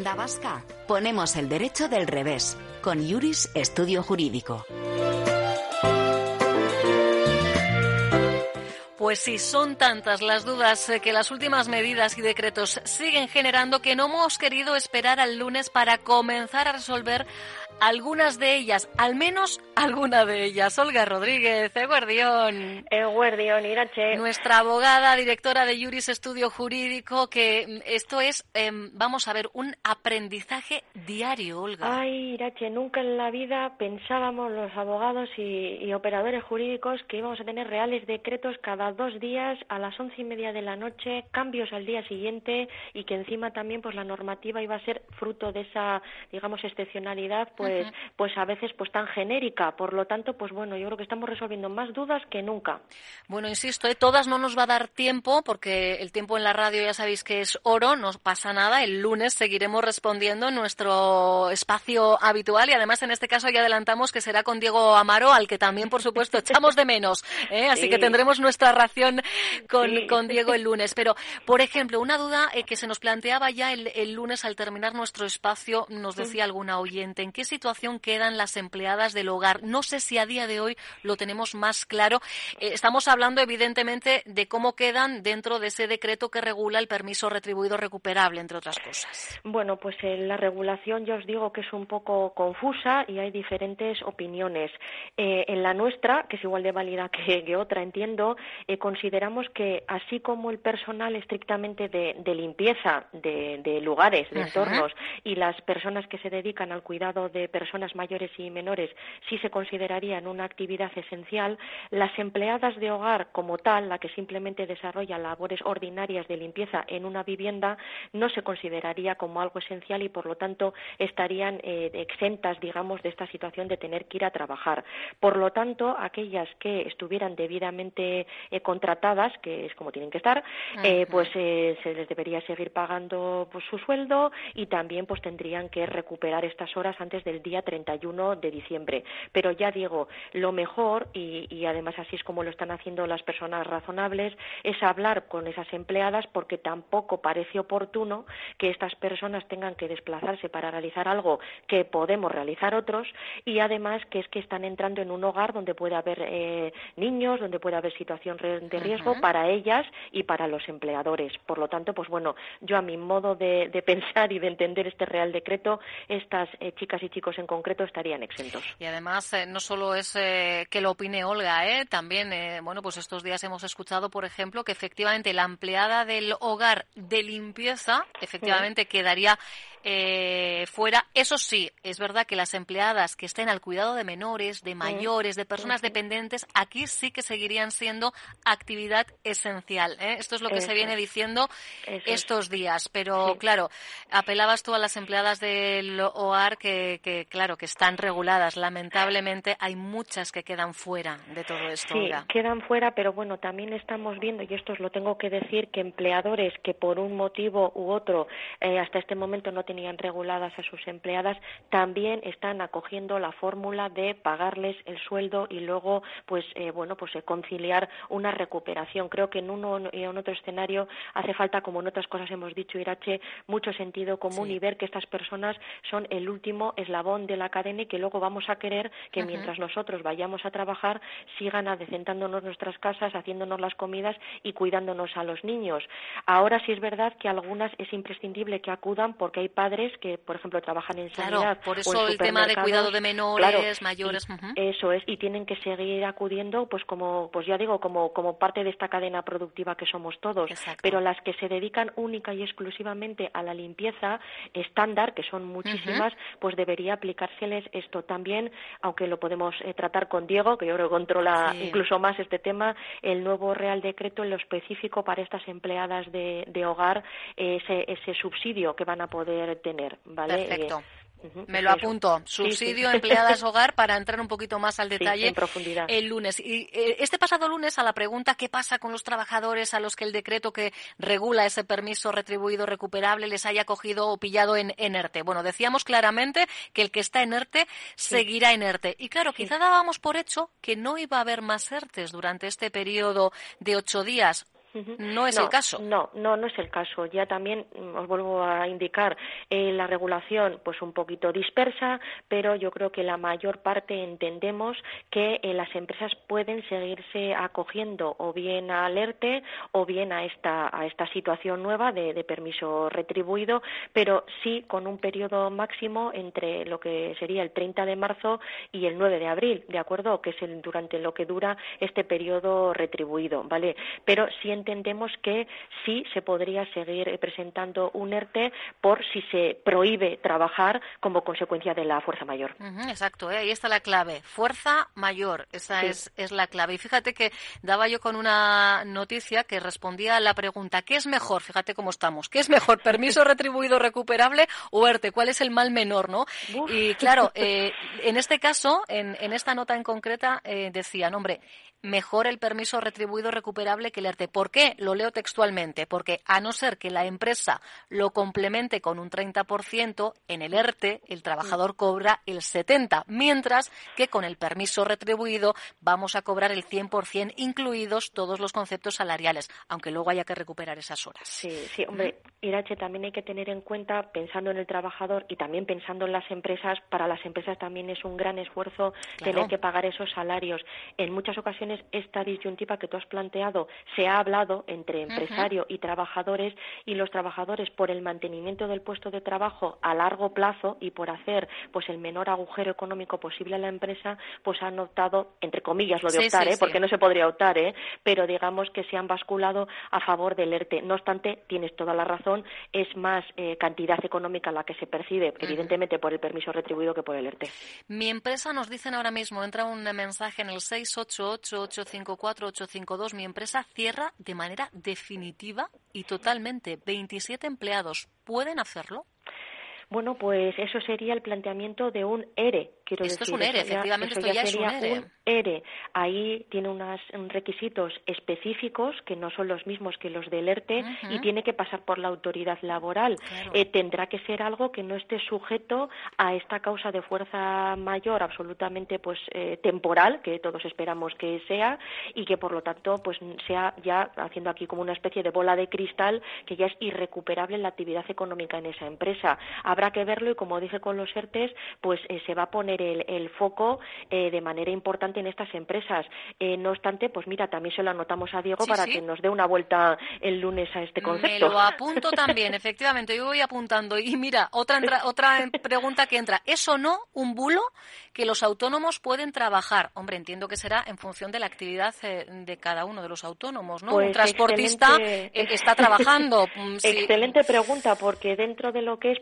Vasca ponemos el derecho del revés con Juris Estudio Jurídico. Pues sí, son tantas las dudas eh, que las últimas medidas y decretos siguen generando que no hemos querido esperar al lunes para comenzar a resolver algunas de ellas, al menos alguna de ellas. Olga Rodríguez, Eguardión. Eguardión, Irache. Nuestra abogada, directora de Juris Estudio Jurídico, que mm, esto es, em, vamos a ver, un aprendizaje diario, Olga. Ay, Irache, nunca en la vida pensábamos los abogados y, operadores jurídicos que íbamos a tener reales decretos cada dos días a las once y media de la noche, cambios al día siguiente y que encima también pues la normativa iba a ser fruto de esa, digamos, excepcionalidad, pues pues, pues a veces pues tan genérica. Por lo tanto, pues bueno, yo creo que estamos resolviendo más dudas que nunca. Bueno, insisto, ¿eh? todas no nos va a dar tiempo porque el tiempo en la radio ya sabéis que es oro, no pasa nada. El lunes seguiremos respondiendo en nuestro espacio habitual y además en este caso ya adelantamos que será con Diego Amaro, al que también, por supuesto, echamos de menos. ¿eh? Así que tendremos nuestra ración con, con, Diego el lunes. Pero, por ejemplo, una duda eh, que se nos planteaba ya el, el, lunes al terminar nuestro espacio, nos decía alguna oyente, ¿en qué situación quedan las empleadas del hogar? No sé si a día de hoy lo tenemos más claro. Eh, estamos hablando, evidentemente, de cómo quedan dentro de ese decreto que regula el permiso retribuido recuperable, entre otras cosas. Bueno, pues eh, la regulación, yo os digo que es un poco confusa y hay diferentes opiniones. Eh, en la nuestra, que es igual de válida que, otra, entiendo, consideramos que así como el personal estrictamente de, limpieza de, lugares, de entornos, y las personas que se dedican al cuidado de personas mayores y menores sí se considerarían una actividad esencial, las empleadas de hogar como tal, la que simplemente desarrolla labores ordinarias de limpieza en una vivienda, no se consideraría como algo esencial y por lo tanto estarían eh, exentas, digamos, de esta situación de tener que ir a trabajar. Por lo tanto, aquellas que estuvieran debidamente eh, contratadas, que es como tienen que estar, eh, pues se les debería seguir pagando pues, su sueldo y también pues tendrían que recuperar estas horas antes del día 31 de diciembre. Pero ya digo, lo mejor, y, además así es como lo están haciendo las personas razonables, es hablar con esas empleadas porque tampoco parece oportuno que estas personas tengan que desplazarse para realizar algo que podemos realizar otros y además que es que están entrando en un hogar donde puede haber eh, niños, donde puede haber situación de riesgo para ellas y para los empleadores. Por lo tanto, pues bueno, yo a mi modo de, pensar y de entender este Real Decreto, estas eh, chicas y chicos en concreto estarían exentos. Y además, eh, no solo es eh, que lo opine Olga, ¿eh? también, bueno, pues estos días hemos escuchado, por ejemplo, que efectivamente la empleada del hogar de limpieza, efectivamente, quedaría eh, fuera. Eso sí, es verdad que las empleadas que estén al cuidado de menores, de mayores, de personas dependientes, aquí sí que seguirían siendo actividad esencial. ¿eh? Esto es lo que se viene diciendo estos días. Pero claro, apelabas tú a las empleadas del OAR que, claro, que están reguladas. Lamentablemente hay muchas que quedan fuera de todo esto. Sí, quedan fuera, pero bueno, también estamos viendo, y esto os lo tengo que decir, que empleadores que por un motivo u otro eh, hasta este momento no tenían reguladas a sus empleadas también están acogiendo la fórmula de pagarles el sueldo y luego pues eh, bueno pues eh, conciliar una recuperación. Creo que en uno y en otro escenario hace falta como en otras cosas hemos dicho Irache mucho sentido común y ver que estas personas son el último eslabón de la cadena y que luego vamos a querer que mientras nosotros vayamos a trabajar sigan adecentándonos nuestras casas haciéndonos las comidas y cuidándonos a los niños. Ahora sí es verdad que algunas es imprescindible que acudan porque hay padres que, por ejemplo, trabajan en sanidad. Por eso el tema de cuidado de menores, mayores. Eso es, y tienen que seguir acudiendo, pues como, pues ya digo, como, como parte de esta cadena productiva que somos todos. Pero las que se dedican única y exclusivamente a la limpieza estándar, que son muchísimas, pues debería aplicárseles esto también, aunque lo podemos eh, tratar con Diego, que yo creo que controla incluso más este tema, el nuevo Real Decreto en lo específico para estas empleadas de, de hogar, ese, ese subsidio que van a poder tener, ¿vale? Perfecto. Me lo apunto. Subsidio empleadas hogar para entrar un poquito más al detalle en profundidad. el lunes. Y eh, este pasado lunes a la pregunta qué pasa con los trabajadores a los que el decreto que regula ese permiso retribuido recuperable les haya cogido o pillado en, ERTE. Bueno, decíamos claramente que el que está en ERTE seguirá en ERTE. Y claro, quizá dábamos por hecho que no iba a haber más ERTES durante este periodo de ocho días No es el caso. No, no, no es el caso. Ya también mm, os vuelvo a indicar eh, la regulación, pues un poquito dispersa, pero yo creo que la mayor parte entendemos que eh, las empresas pueden seguirse acogiendo o bien a alerte o bien a esta a esta situación nueva de, de permiso retribuido, pero sí con un periodo máximo entre lo que sería el 30 de marzo y el 9 de abril, de acuerdo, que es el, durante lo que dura este periodo retribuido, ¿vale? Pero sí entendemos que sí se podría seguir presentando un ERTE por si se prohíbe trabajar como consecuencia de la fuerza mayor. exacto, ¿eh? ahí está la clave. Fuerza mayor, esa es, es la clave. Y fíjate que daba yo con una noticia que respondía a la pregunta, ¿qué es mejor? Fíjate cómo estamos. ¿Qué es mejor, permiso retribuido recuperable o ERTE? ¿Cuál es el mal menor, no? Y claro, eh, en este caso, en, en, esta nota en concreta, eh, decían, hombre, mejor el permiso retribuido recuperable que el ERTE. ¿Por qué? Lo leo textualmente. Porque a no ser que la empresa lo complemente con un 30%, en el ERTE el trabajador cobra el 70%, mientras que con el permiso retribuido vamos a cobrar el 100%, incluidos todos los conceptos salariales, aunque luego haya que recuperar esas horas. Sí, sí, hombre, Irache, también hay que tener en cuenta, pensando en el trabajador y también pensando en las empresas, para las empresas también es un gran esfuerzo tener que pagar esos salarios. En muchas ocasiones esta disyuntiva que tú has planteado se ha hablado entre empresario y trabajadores y los trabajadores por el mantenimiento del puesto de trabajo a largo plazo y por hacer pues el menor agujero económico posible a la empresa pues han optado entre comillas lo de optar ¿eh? porque no se podría optar ¿eh? pero digamos que se han basculado a favor del ERTE. No obstante tienes toda la razón es más eh, cantidad económica la que se percibe evidentemente por el permiso retribuido que por el ERTE. Mi empresa nos dicen ahora mismo entra un mensaje en el 688 854-852, mi empresa cierra de manera definitiva y totalmente. 27 empleados. ¿Pueden hacerlo? Bueno, pues eso sería el planteamiento de un ERE. Quiero esto es un ERE, efectivamente, esto ya sería es un ERE. ERE. Ahí tiene unos requisitos específicos que no son los mismos que los del ERTE y tiene que pasar por la autoridad laboral. Eh, tendrá que ser algo que no esté sujeto a esta causa de fuerza mayor absolutamente pues eh, temporal, que todos esperamos que sea, y que por lo tanto pues sea ya haciendo aquí como una especie de bola de cristal que ya es irrecuperable la actividad económica en esa empresa. Habrá que verlo y como dije con los ERTES, pues eh, se va a poner el, foco de manera importante en estas empresas. Eh, no obstante, pues mira, también se lo anotamos a Diego para que nos dé una vuelta el lunes a este concepto. Me lo apunto también, efectivamente, yo voy apuntando. Y mira, otra, otra pregunta que entra, ¿es o no un bulo que los autónomos pueden trabajar? Hombre, entiendo que será en función de la actividad eh, de cada uno de los autónomos, ¿no? un pues transportista eh, está trabajando. Mm, excelente pregunta, porque dentro de lo que es,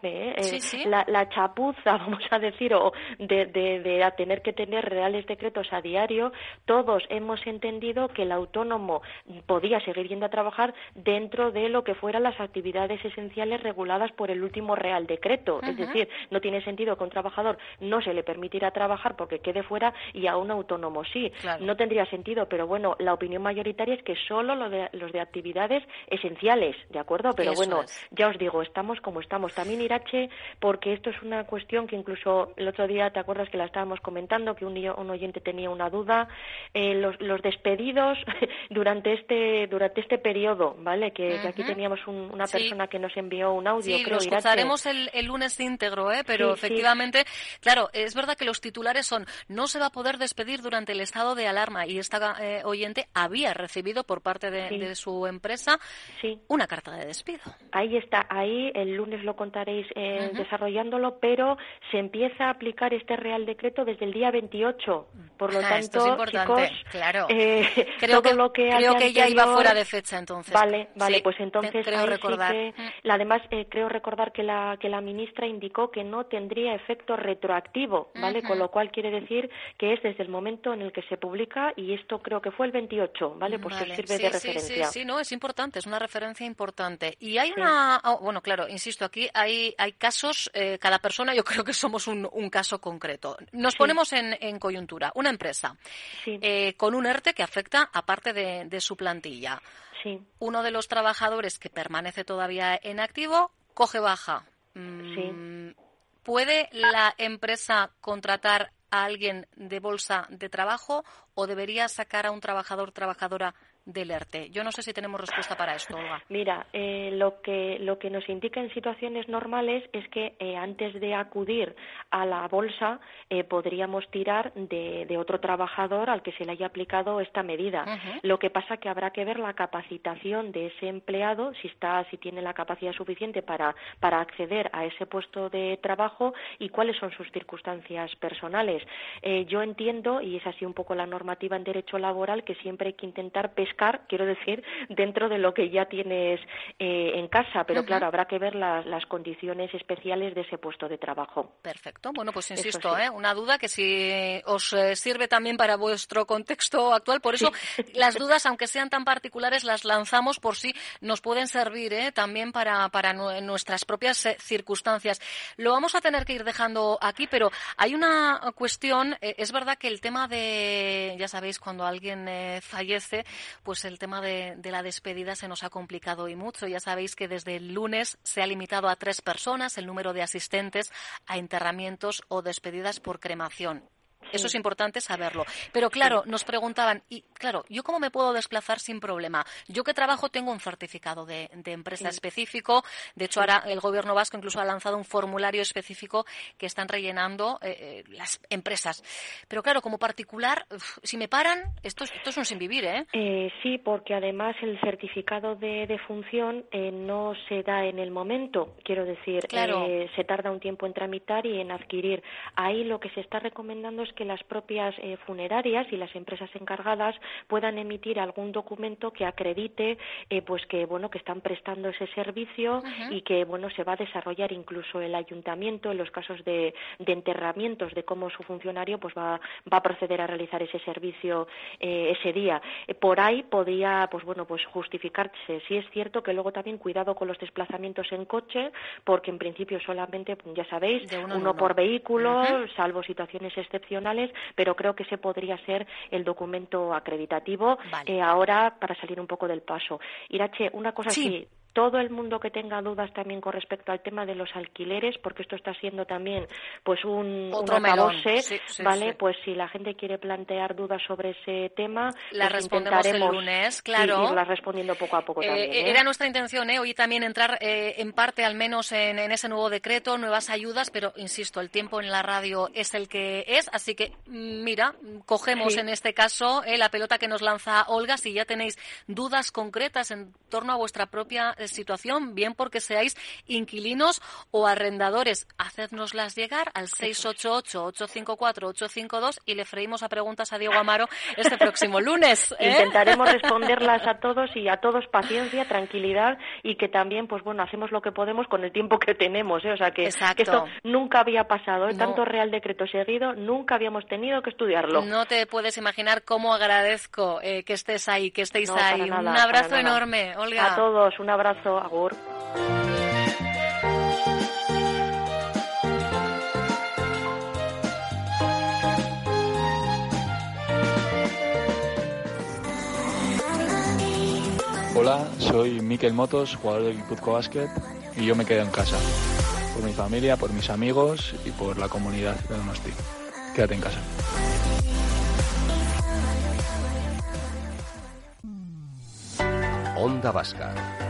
perdonadme, la, chapuza, vamos a decir, o de, de, de tener que tener reales decretos a diario, todos hemos entendido que el autónomo podía seguir yendo a trabajar dentro de lo que fueran las actividades esenciales reguladas por el último Real Decreto. Es decir, no tiene sentido que a un trabajador no se le permitirá trabajar porque quede fuera y a un autónomo sí. No tendría sentido, pero bueno, la opinión mayoritaria es que solo lo de, los de actividades esenciales, ¿de acuerdo? Pero bueno, ya os digo, estamos como estamos. También Irache, porque esto es una cuestión que incluso el otro día, ¿te acuerdas que la estábamos comentando? Que un, un oyente tenía una duda. Eh, los, despedidos durante este durante este periodo, ¿vale? Que, aquí teníamos una persona que nos envió un audio. Sí, lo escucharemos el, lunes íntegro, ¿eh? Pero efectivamente, claro, es verdad que los titulares son no se va a poder despedir durante el estado de alarma y esta eh, oyente había recibido por parte de, su empresa una carta de despido. Ahí está, ahí el lunes lo contaréis eh, desarrollándolo, pero se empieza a aplicar este Real Decreto desde el día 28 por lo tanto, chicos, claro. Eh, creo que, lo que creo que ya iba fuera de fecha entonces. Vale, vale, pues entonces creo recordar. Mm. además eh, creo recordar que la que la ministra indicó que no tendría efecto retroactivo, ¿vale? Con lo cual quiere decir que es desde el momento en el que se publica y esto creo que fue el 28, ¿vale? Pues vale. sirve de referencia. Sí, sí, no, es importante, es una referencia importante. Y hay una, oh, bueno, claro, insisto, aquí hay hay casos, eh, cada persona yo creo que somos un, un caso concreto. Nos ponemos en, en coyuntura. Una empresa eh, con un ERTE que afecta a parte de, su plantilla. Uno de los trabajadores que permanece todavía en activo coge baja. Mm, ¿Puede la empresa contratar a alguien de bolsa de trabajo o debería sacar a un trabajador trabajadora del ERTE. Yo no sé si tenemos respuesta para esto, Olga. Mira, eh, lo, que, lo que nos indica en situaciones normales es que eh, antes de acudir a la bolsa eh, podríamos tirar de, otro trabajador al que se le haya aplicado esta medida. Lo que pasa que habrá que ver la capacitación de ese empleado, si está, si tiene la capacidad suficiente para, para acceder a ese puesto de trabajo y cuáles son sus circunstancias personales. Yo entiendo, y es así un poco la normativa en derecho laboral, que siempre hay que intentar pescar, quiero decir, dentro de lo que ya tienes eh, en casa, pero claro, habrá que ver las, condiciones especiales de ese puesto de trabajo. Perfecto. Bueno, pues insisto, ¿eh? una duda que si os sirve también para vuestro contexto actual, por eso las dudas, aunque sean tan particulares, las lanzamos por si nos pueden servir también para, para nuestras propias circunstancias. Lo vamos a tener que ir dejando aquí, pero hay una cuestión. Eh, es verdad que el tema de, ya sabéis, cuando alguien eh, fallece, pues el tema de, la despedida se nos ha complicado y mucho. Ya sabéis que desde el lunes se ha limitado a tres personas el número de asistentes a enterramientos o despedidas por cremación. Eso es importante saberlo. Pero claro, nos preguntaban, y claro, ¿yo cómo me puedo desplazar sin problema? Yo que trabajo tengo un certificado de, empresa específico. De hecho, ahora el gobierno vasco incluso ha lanzado un formulario específico que están rellenando eh, eh, las empresas. Pero claro, como particular, si me paran, esto, esto es un sin vivir, ¿eh? ¿eh? Sí, porque además el certificado de, de función no se da en el momento. Quiero decir, se tarda un tiempo en tramitar y en adquirir. Ahí lo que se está recomendando es que las propias eh, funerarias y las empresas encargadas puedan emitir algún documento que acredite eh, pues que bueno que están prestando ese servicio y que bueno se va a desarrollar incluso el ayuntamiento en los casos de, enterramientos de cómo su funcionario pues va, va a proceder a realizar ese servicio eh, ese día. Por ahí podría pues bueno pues justificarse. Si es cierto que luego también cuidado con los desplazamientos en coche porque en principio solamente ya sabéis uno, por vehículo salvo situaciones excepcionales pero creo que ese podría ser el documento acreditativo eh, ahora para salir un poco del paso. Irache, una cosa sí todo el mundo que tenga dudas también con respecto al tema de los alquileres, porque esto está siendo también pues un, Otro ¿vale? Pues si la gente quiere plantear dudas sobre ese tema, las pues respondemos el lunes, claro. irlas respondiendo poco a poco eh, también. ¿eh? Era nuestra intención, ¿eh? Hoy también entrar eh, en parte, al menos en, ese nuevo decreto, nuevas ayudas, pero insisto, el tiempo en la radio es el que es, así que mm, mira, cogemos en este caso la pelota que nos lanza Olga, si ya tenéis dudas concretas en torno a vuestra propia situación, bien porque seáis inquilinos o arrendadores. Hacednoslas llegar al 688-854-852 y le freímos a preguntas a Diego Amaro este próximo lunes. ¿eh? Intentaremos responderlas a todos y a todos paciencia, tranquilidad y que también, pues bueno, hacemos lo que podemos con el tiempo que tenemos. ¿eh? O sea, que, esto nunca había pasado. ¿eh? Tanto Real Decreto seguido, nunca habíamos tenido que estudiarlo. No te puedes imaginar cómo agradezco que estés ahí, que estéis ahí. un abrazo enorme, Olga. A todos, un abrazo abrazo, agur. Hola, soy Miquel Motos, jugador del Guipuzco Basket, y yo me quedo en casa. Por mi familia, por mis amigos y por la comunidad de Donosti. Quédate en casa. Onda Vasca